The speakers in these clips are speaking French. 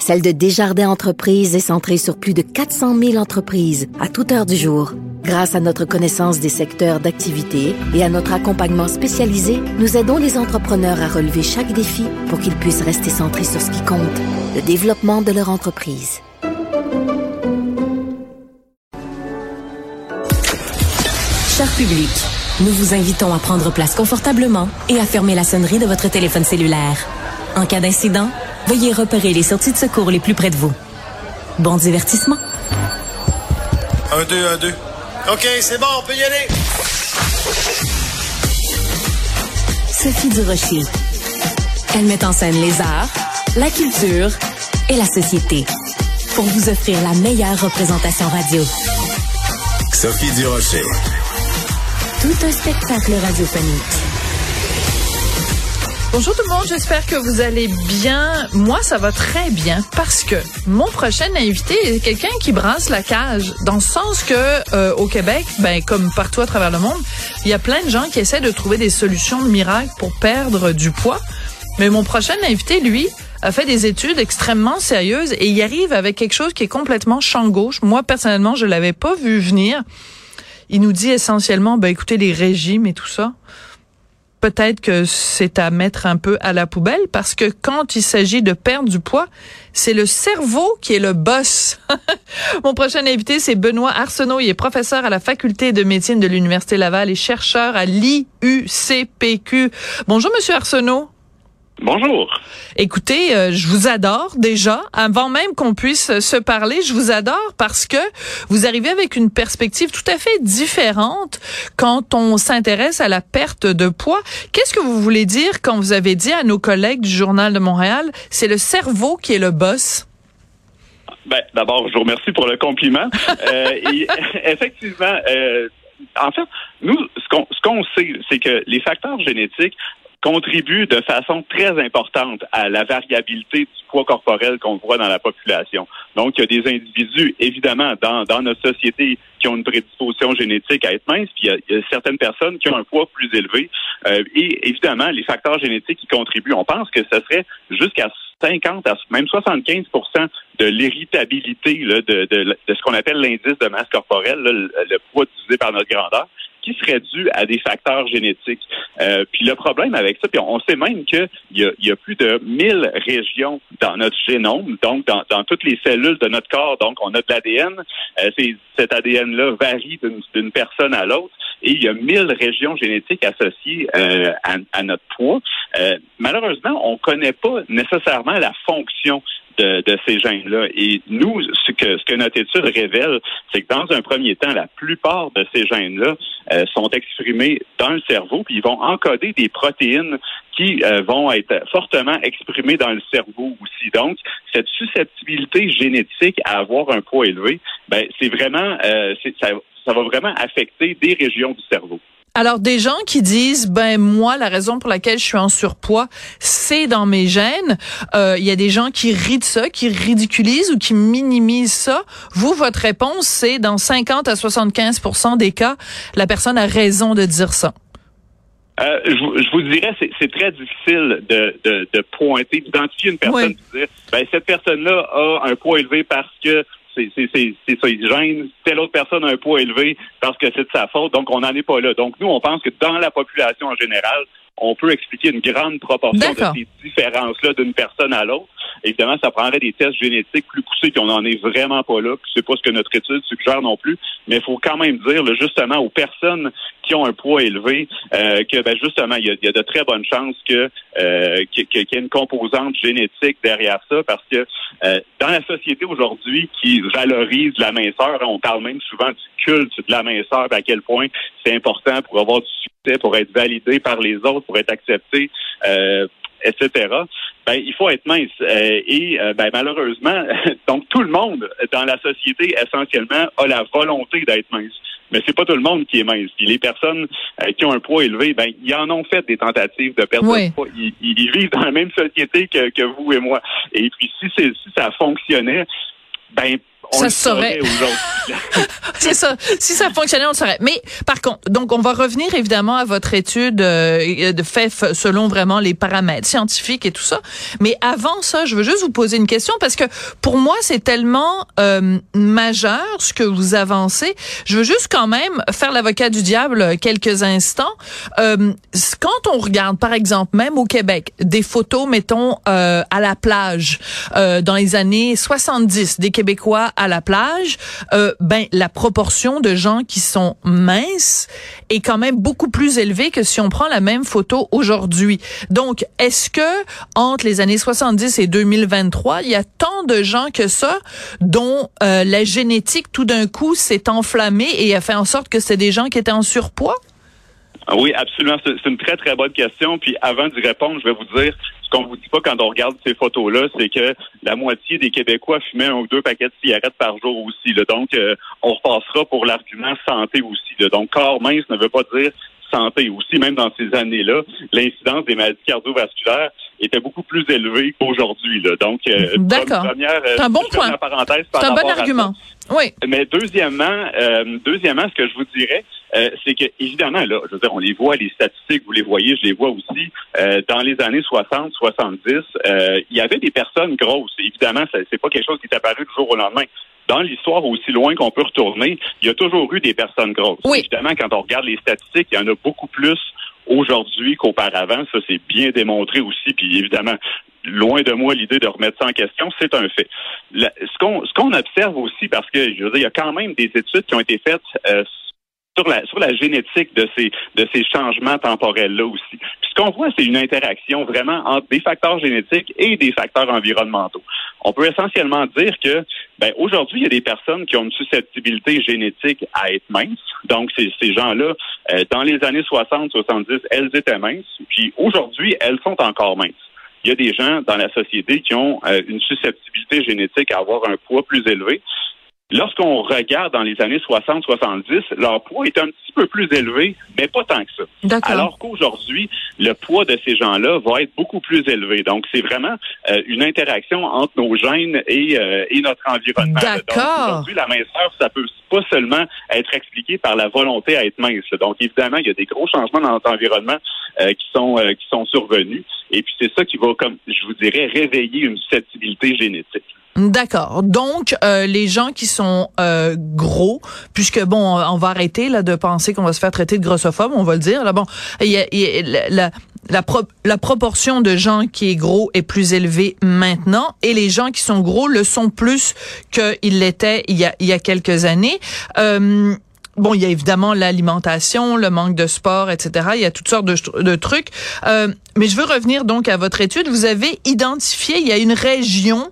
celle de Desjardins Entreprises est centrée sur plus de 400 000 entreprises à toute heure du jour. Grâce à notre connaissance des secteurs d'activité et à notre accompagnement spécialisé, nous aidons les entrepreneurs à relever chaque défi pour qu'ils puissent rester centrés sur ce qui compte, le développement de leur entreprise. Cher public, nous vous invitons à prendre place confortablement et à fermer la sonnerie de votre téléphone cellulaire. En cas d'incident, veuillez repérer les sorties de secours les plus près de vous. Bon divertissement. Un, deux, un, deux. OK, c'est bon, on peut y aller. Sophie Durocher. Elle met en scène les arts, la culture et la société pour vous offrir la meilleure représentation radio. Sophie Durocher. Tout un spectacle radiophonique. Bonjour tout le monde, j'espère que vous allez bien. Moi, ça va très bien parce que mon prochain invité est quelqu'un qui brasse la cage, dans le sens que euh, au Québec, ben comme partout à travers le monde, il y a plein de gens qui essaient de trouver des solutions de miracle pour perdre du poids. Mais mon prochain invité, lui, a fait des études extrêmement sérieuses et il arrive avec quelque chose qui est complètement champ gauche. Moi, personnellement, je l'avais pas vu venir. Il nous dit essentiellement, ben écoutez, les régimes et tout ça peut-être que c'est à mettre un peu à la poubelle parce que quand il s'agit de perdre du poids, c'est le cerveau qui est le boss. Mon prochain invité, c'est Benoît Arsenault. Il est professeur à la faculté de médecine de l'Université Laval et chercheur à l'IUCPQ. Bonjour, Monsieur Arsenault. Bonjour. Écoutez, euh, je vous adore déjà. Avant même qu'on puisse se parler, je vous adore parce que vous arrivez avec une perspective tout à fait différente quand on s'intéresse à la perte de poids. Qu'est-ce que vous voulez dire quand vous avez dit à nos collègues du Journal de Montréal, c'est le cerveau qui est le boss? Ben, d'abord, je vous remercie pour le compliment. euh, et, effectivement, euh, en fait, nous, ce qu'on ce qu'on sait, c'est que les facteurs génétiques contribue de façon très importante à la variabilité du poids corporel qu'on voit dans la population. Donc, il y a des individus, évidemment, dans, dans notre société qui ont une prédisposition génétique à être minces, puis il y a, certaines personnes qui ont un poids plus élevé. Euh, et évidemment, les facteurs génétiques qui contribuent, on pense que ce serait jusqu'à 50 à même 75 de l'héritabilité de, de, de, ce qu'on appelle l'indice de masse corporelle, le, le poids divisé par notre grandeur serait dû à des facteurs génétiques. Euh, puis le problème avec ça, puis on sait même qu'il y a, y a plus de 1000 régions dans notre génome, donc dans, dans toutes les cellules de notre corps. Donc on a de l'ADN. Euh, cet ADN-là varie d'une personne à l'autre. Et il y a 1000 régions génétiques associées euh, à, à, notre poids. Euh, malheureusement, on ne connaît pas nécessairement la fonction de, ces gènes-là. Et nous, ce que, notre étude révèle, c'est que dans un premier temps, la plupart de ces gènes-là euh, sont exprimés dans le cerveau, puis ils vont encoder des protéines qui euh, vont être fortement exprimées dans le cerveau aussi. Donc, cette susceptibilité génétique à avoir un poids élevé, ben, c'est vraiment, euh, ça va vraiment affecter des régions du cerveau. Alors des gens qui disent ben moi la raison pour laquelle je suis en surpoids c'est dans mes gènes. Euh, il y a des gens qui rient de ça, qui ridiculisent ou qui minimisent ça. Vous votre réponse c'est dans 50 à 75% des cas la personne a raison de dire ça. Euh, je, vous dirais, c'est très difficile de, de, de pointer, d'identifier une personne et de dire, ben, cette personne-là a un poids élevé parce que c'est ça, il gêne. Telle autre personne a un poids élevé parce que c'est de sa faute. Donc, on n'en est pas là. Donc, nous, on pense que dans la population en général, on peut expliquer une grande proportion de ces différences-là d'une personne à l'autre. Évidemment, ça prendrait des tests génétiques plus poussés, puis on n'en est vraiment pas là. C'est pas ce que notre étude suggère non plus. Mais il faut quand même dire, justement, aux personnes qui ont un poids élevé, euh, que ben, justement, il y, a, de très bonnes chances que euh, qu'il y ait une composante génétique derrière ça, parce que euh, dans la société aujourd'hui qui valorise la minceur, on parle même souvent du culte de la minceur, à quel point c'est important pour avoir du succès, pour être validé par les autres, pour être accepté. Euh, etc. Ben, il faut être mince. Euh, et euh, ben, malheureusement, donc tout le monde dans la société essentiellement a la volonté d'être mince. mais c'est pas tout le monde qui est mince. Puis les personnes euh, qui ont un poids élevé, ben ils en ont fait des tentatives de perdre Oui. poids. Ils, ils vivent dans la même société que, que vous et moi. Et puis si, si ça fonctionnait, ben on Ça le saurait. C'est ça. Si ça fonctionnait, on le saurait. Mais par contre, donc on va revenir évidemment à votre étude euh, de fait selon vraiment les paramètres scientifiques et tout ça. Mais avant ça, je veux juste vous poser une question parce que pour moi c'est tellement euh, majeur ce que vous avancez. Je veux juste quand même faire l'avocat du diable quelques instants. Euh, quand on regarde, par exemple, même au Québec, des photos, mettons euh, à la plage euh, dans les années 70, des Québécois à la plage, euh, ben la proportion de gens qui sont minces est quand même beaucoup plus élevée que si on prend la même photo aujourd'hui. Donc, est-ce que entre les années 70 et 2023, il y a tant de gens que ça dont euh, la génétique tout d'un coup s'est enflammée et a fait en sorte que c'est des gens qui étaient en surpoids? Ah Oui, absolument. C'est une très, très bonne question. Puis avant d'y répondre, je vais vous dire qu'on vous dit pas quand on regarde ces photos-là, c'est que la moitié des Québécois fumaient un ou deux paquets de cigarettes par jour aussi. Là. Donc, euh, on repassera pour l'argument santé aussi. Là. Donc, corps mince ne veut pas dire santé aussi. Même dans ces années-là, l'incidence des maladies cardiovasculaires était beaucoup plus élevée qu'aujourd'hui. Donc, euh, D'accord. première, euh, C'est un bon point. C'est un bon argument. Oui. Mais deuxièmement, euh, deuxièmement, ce que je vous dirais, euh, c'est que évidemment là, je veux dire, on les voit, les statistiques, vous les voyez, je les vois aussi. Euh, dans les années 60, 70, euh, il y avait des personnes grosses. Évidemment, c'est pas quelque chose qui est apparu du jour au lendemain. Dans l'histoire aussi loin qu'on peut retourner, il y a toujours eu des personnes grosses. Oui. Évidemment, quand on regarde les statistiques, il y en a beaucoup plus aujourd'hui qu'auparavant. Ça, c'est bien démontré aussi. Puis évidemment, loin de moi l'idée de remettre ça en question, c'est un fait. La- ce qu'on ce qu'on observe aussi, parce que je veux dire, il y a quand même des études qui ont été faites euh, sur la sur la génétique de ces de ces changements temporels là aussi. Puis ce qu'on voit, c'est une interaction vraiment entre des facteurs génétiques et des facteurs environnementaux. On peut essentiellement dire que ben aujourd'hui, il y a des personnes qui ont une susceptibilité génétique à être minces. Donc ces ces gens-là euh, dans les années 60, 70, elles étaient minces, puis aujourd'hui, elles sont encore minces il y a des gens dans la société qui ont euh, une susceptibilité génétique à avoir un poids plus élevé. Lorsqu'on regarde dans les années 60-70, leur poids est un petit peu plus élevé, mais pas tant que ça. D'accord. Alors qu'aujourd'hui, le poids de ces gens-là va être beaucoup plus élevé. Donc, c'est vraiment euh, une interaction entre nos gènes et, euh, et notre environnement. D'accord. Aujourd'hui, la minceur, ça peut pas seulement être expliqué par la volonté à être mince. Donc, évidemment, il y a des gros changements dans notre environnement euh, qui sont euh, qui sont survenus. Et puis, c'est ça qui va, comme je vous dirais, réveiller une susceptibilité génétique. D'accord. Donc euh, les gens qui sont gros, puisque bon, on va arrêter là de penser qu'on va se faire traiter de grossophobe, on va le dire. Là bon, la, pro- la proportion de gens qui est gros est plus élevée maintenant, et les gens qui sont gros le sont plus qu'ils l'étaient il y a il y a quelques années. Euh, Bon, il y a évidemment l'alimentation, le manque de sport, etc. Il y a toutes sortes de, trucs. Euh, mais je veux revenir donc à votre étude. Vous avez identifié, il y a une région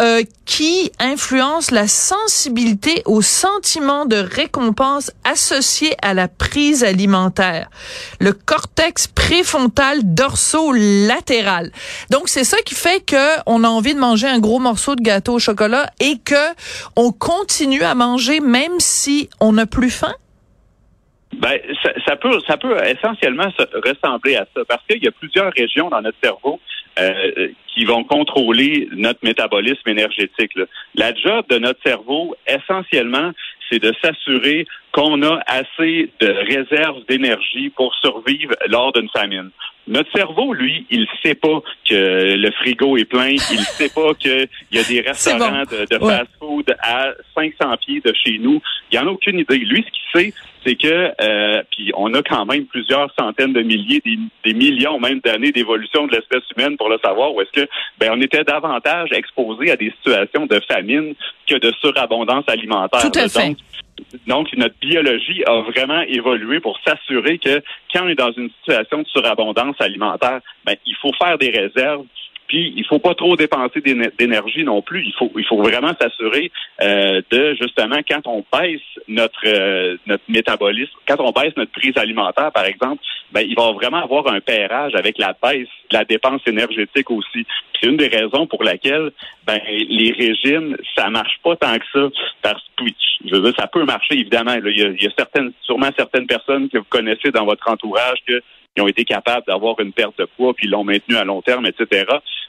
euh, qui influence la sensibilité au sentiment de récompense associé à la prise alimentaire. Le cortex préfrontal dorso-latéral. Donc c'est ça qui fait que on a envie de manger un gros morceau de gâteau au chocolat et que on continue à manger même si on n'a plus faim? Ben, ça, peut, ça peut essentiellement se ressembler à ça, parce qu'il y a plusieurs régions dans notre cerveau euh, qui vont contrôler notre métabolisme énergétique. là. La job de notre cerveau, essentiellement, c'est de s'assurer qu'on a assez de réserves d'énergie pour survivre lors d'une famine. Notre cerveau, lui, il sait pas que le frigo est plein, il sait pas qu'il y a des restaurants de, de Ouais. fast-food à 500 pieds de chez nous. Il en a aucune idée. Lui, ce qu'il sait, c'est que, euh, puis on a quand même plusieurs centaines de milliers, des, des millions même d'années d'évolution de l'espèce humaine pour le savoir, où est-ce que, ben, on était davantage exposé à des situations de famine que de surabondance alimentaire. Tout à là. fait. Donc, donc, notre biologie a vraiment évolué pour s'assurer que quand on est dans une situation de surabondance alimentaire, ben, il faut faire des réserves Puis il faut pas trop dépenser d'énergie non plus. Il faut il faut vraiment s'assurer euh, de justement quand on baisse notre euh, notre métabolisme, quand on baisse notre prise alimentaire par exemple, ben il va vraiment avoir un pairage avec la baisse la dépense énergétique aussi. C'est une des raisons pour laquelle ben les régimes ça marche pas tant que ça parce que je veux dire ça peut marcher évidemment. Il, y a, il y a certaines sûrement certaines personnes que vous connaissez dans votre entourage que qui ont été capables d'avoir une perte de poids puis l'ont maintenu à long terme, etc.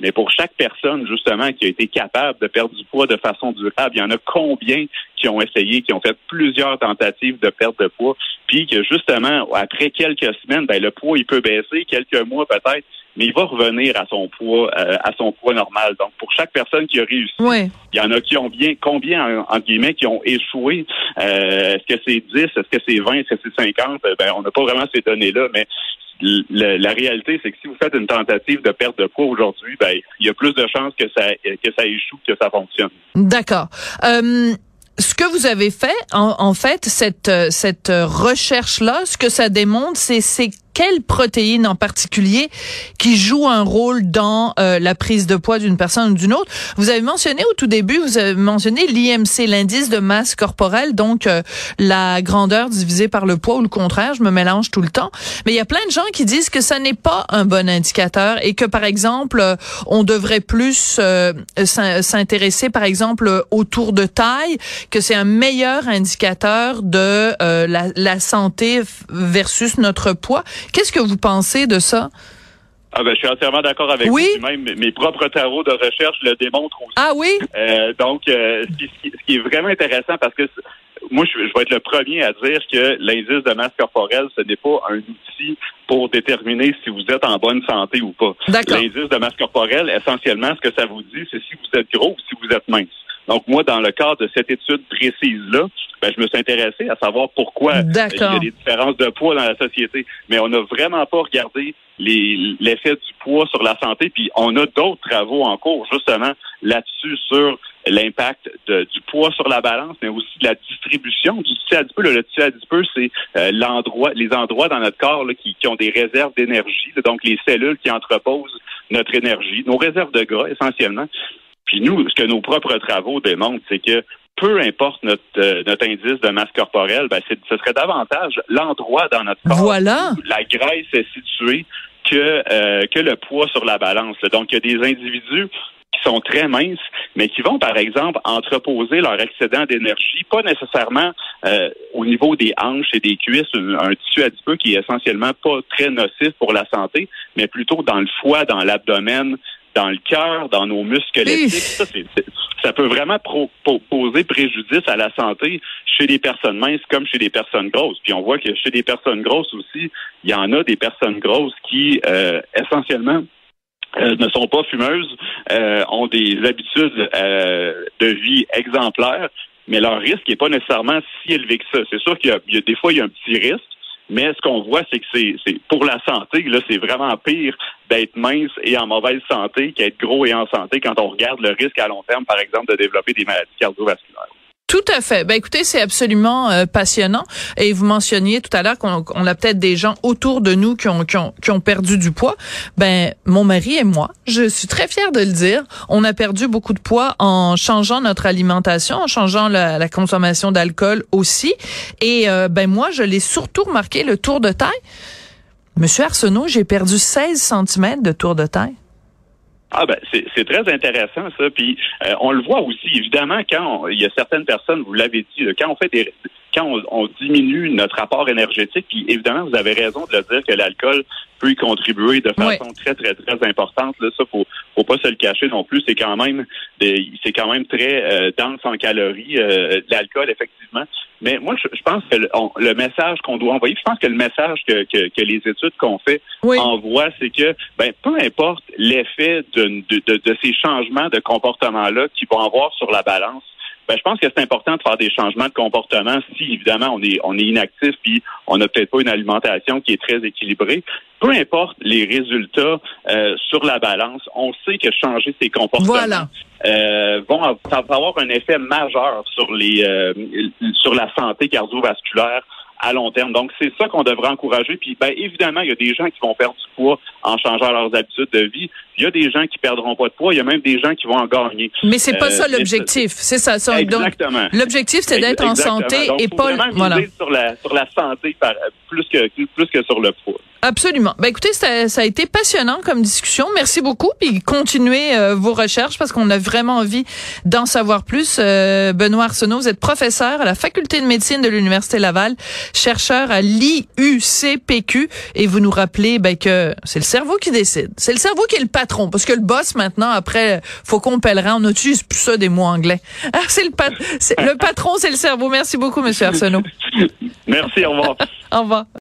Mais pour chaque personne, justement, qui a été capable de perdre du poids de façon durable, il y en a combien qui ont essayé, qui ont fait plusieurs tentatives de perte de poids, puis que justement, après quelques semaines, ben, le poids, il peut baisser, quelques mois peut-être, mais il va revenir à son poids, euh, à son poids normal. Donc, pour chaque personne qui a réussi, il y en a qui ont bien, combien, en, guillemets, qui ont échoué? Euh, est-ce que c'est 10, est-ce que c'est 20, est-ce que c'est 50? Ben, on n'a pas vraiment ces données-là, mais la réalité, c'est que si vous faites une tentative de perte de poids aujourd'hui, ben, il y a plus de chances que ça, que ça échoue que ça fonctionne. D'accord. Euh, ce que vous avez fait, en, fait, cette, cette recherche-là, ce que ça démontre, c'est quelle protéine en particulier qui joue un rôle dans euh, la prise de poids d'une personne ou d'une autre? Vous avez mentionné au tout début, vous avez mentionné l'IMC, l'indice de masse corporelle, donc euh, la grandeur divisée par le poids ou le contraire, je me mélange tout le temps. Mais il y a plein de gens qui disent que ça n'est pas un bon indicateur et que par exemple, euh, on devrait plus s'intéresser par exemple au tour de taille, que c'est un meilleur indicateur de la, la santé versus notre poids. Qu'est-ce que vous pensez de ça? Ah ben, je suis entièrement d'accord avec oui? vous. Même mes propres travaux de recherche le démontrent aussi. Ah oui? Euh, donc, euh, ce, qui, est vraiment intéressant, parce que moi, je, vais être le premier à dire que l'indice de masse corporelle, ce n'est pas un outil pour déterminer si vous êtes en bonne santé ou pas. L'indice de masse corporelle, essentiellement, ce que ça vous dit, c'est si vous êtes gros ou si vous êtes mince. Donc, moi, dans le cadre de cette étude précise-là, ben, je me suis intéressé à savoir pourquoi il y a des différences de poids dans la société. Mais on n'a vraiment pas regardé l'effet du poids sur la santé. Puis on a d'autres travaux en cours, justement, là-dessus, sur l'impact du poids sur la balance, mais aussi de la distribution du tissu adipeux. Le, tissu adipeux, c'est euh, l'endroit, les endroits dans notre corps qui, qui, ont des réserves d'énergie, donc les cellules qui entreposent notre énergie, nos réserves de gras essentiellement. Puis nous, ce que nos propres travaux démontrent, c'est que peu importe notre, euh, notre indice de masse corporelle, ben ce serait davantage l'endroit dans notre corps voilà. où la graisse est située que, euh, que le poids sur la balance. Donc, il y a des individus qui sont très minces, mais qui vont, par exemple, entreposer leur excédent d'énergie, pas nécessairement euh, au niveau des hanches et des cuisses, un, tissu adipeux qui est essentiellement pas très nocif pour la santé, mais plutôt dans le foie, dans l'abdomen, dans le cœur, dans nos muscles Ça, ça peut vraiment poser préjudice à la santé chez des personnes minces comme chez des personnes grosses. Puis on voit que chez des personnes grosses aussi, il y en a des personnes grosses qui, euh, essentiellement, euh, ne sont pas fumeuses, euh, ont des habitudes de vie exemplaires, mais leur risque n'est pas nécessairement si élevé que ça. C'est sûr qu'il y, a des fois il y a un petit risque, mais ce qu'on voit, c'est que c'est pour la santé, là, c'est vraiment pire d'être mince et en mauvaise santé qu'être gros et en santé quand on regarde le risque à long terme, par exemple, de développer des maladies cardiovasculaires. Tout à fait. Ben écoutez, c'est absolument euh, passionnant. Et vous mentionniez tout à l'heure qu'on a peut-être des gens autour de nous qui ont, qui ont, qui ont perdu du poids. Ben mon mari et moi, je suis très fière de le dire, on a perdu beaucoup de poids en changeant notre alimentation, en changeant la, la consommation d'alcool aussi. Et euh, ben moi, je l'ai surtout remarqué le tour de taille. Monsieur Arsenault, j'ai perdu 16 cm de tour de taille. Ah ben c'est très intéressant ça. Puis euh, on le voit aussi évidemment quand il y a certaines personnes, vous l'avez dit, quand on fait des quand on, diminue notre apport énergétique, puis évidemment vous avez raison de le dire que l'alcool peut y contribuer de façon très très très importante. Là, ça faut faut pas se le cacher non plus. C'est quand même c'est quand même très euh, dense en calories euh, l'alcool effectivement. Mais moi, je, pense que le, message qu'on doit envoyer, je pense que le message que, que, les études qu'on fait envoient, c'est que ben, peu importe l'effet de, de, de, ces changements de comportement-là qu'ils vont avoir sur la balance, ben, je pense que c'est important de faire des changements de comportement si évidemment on est on est inactif puis on n'a peut-être pas une alimentation qui est très équilibrée. Peu importe les résultats euh, sur la balance, on sait que changer ses comportements euh, vont avoir un effet majeur sur les euh, sur la santé cardiovasculaire à long terme. Donc, c'est ça qu'on devrait encourager. Puis, ben, évidemment, il y a des gens qui vont perdre du poids en changeant leurs habitudes de vie. Il y a des gens qui perdront pas de poids. Il y a même des gens qui vont en gagner. Mais c'est pas ça l'objectif. C'est ça. ça exactement. L'objectif, c'est d'être en santé et pas voilà. sur la sur la santé par, plus que plus que sur le poids. Absolument. Ben écoutez, ça, ça, a été passionnant comme discussion. Merci beaucoup. Puis continuez euh, vos recherches parce qu'on a vraiment envie d'en savoir plus. Euh, Benoît Arsenault, vous êtes professeur à la faculté de médecine de l'Université Laval, chercheur à l'IUCPQ et vous nous rappelez ben, que c'est le cerveau qui décide. C'est le cerveau qui est le patron parce que le boss maintenant, après Faucon Pellerin, on n'utilise plus ça des mots anglais. Ah, c'est le, le patron, c'est le cerveau. Merci beaucoup, Monsieur Arsenault. Merci, au revoir. au revoir.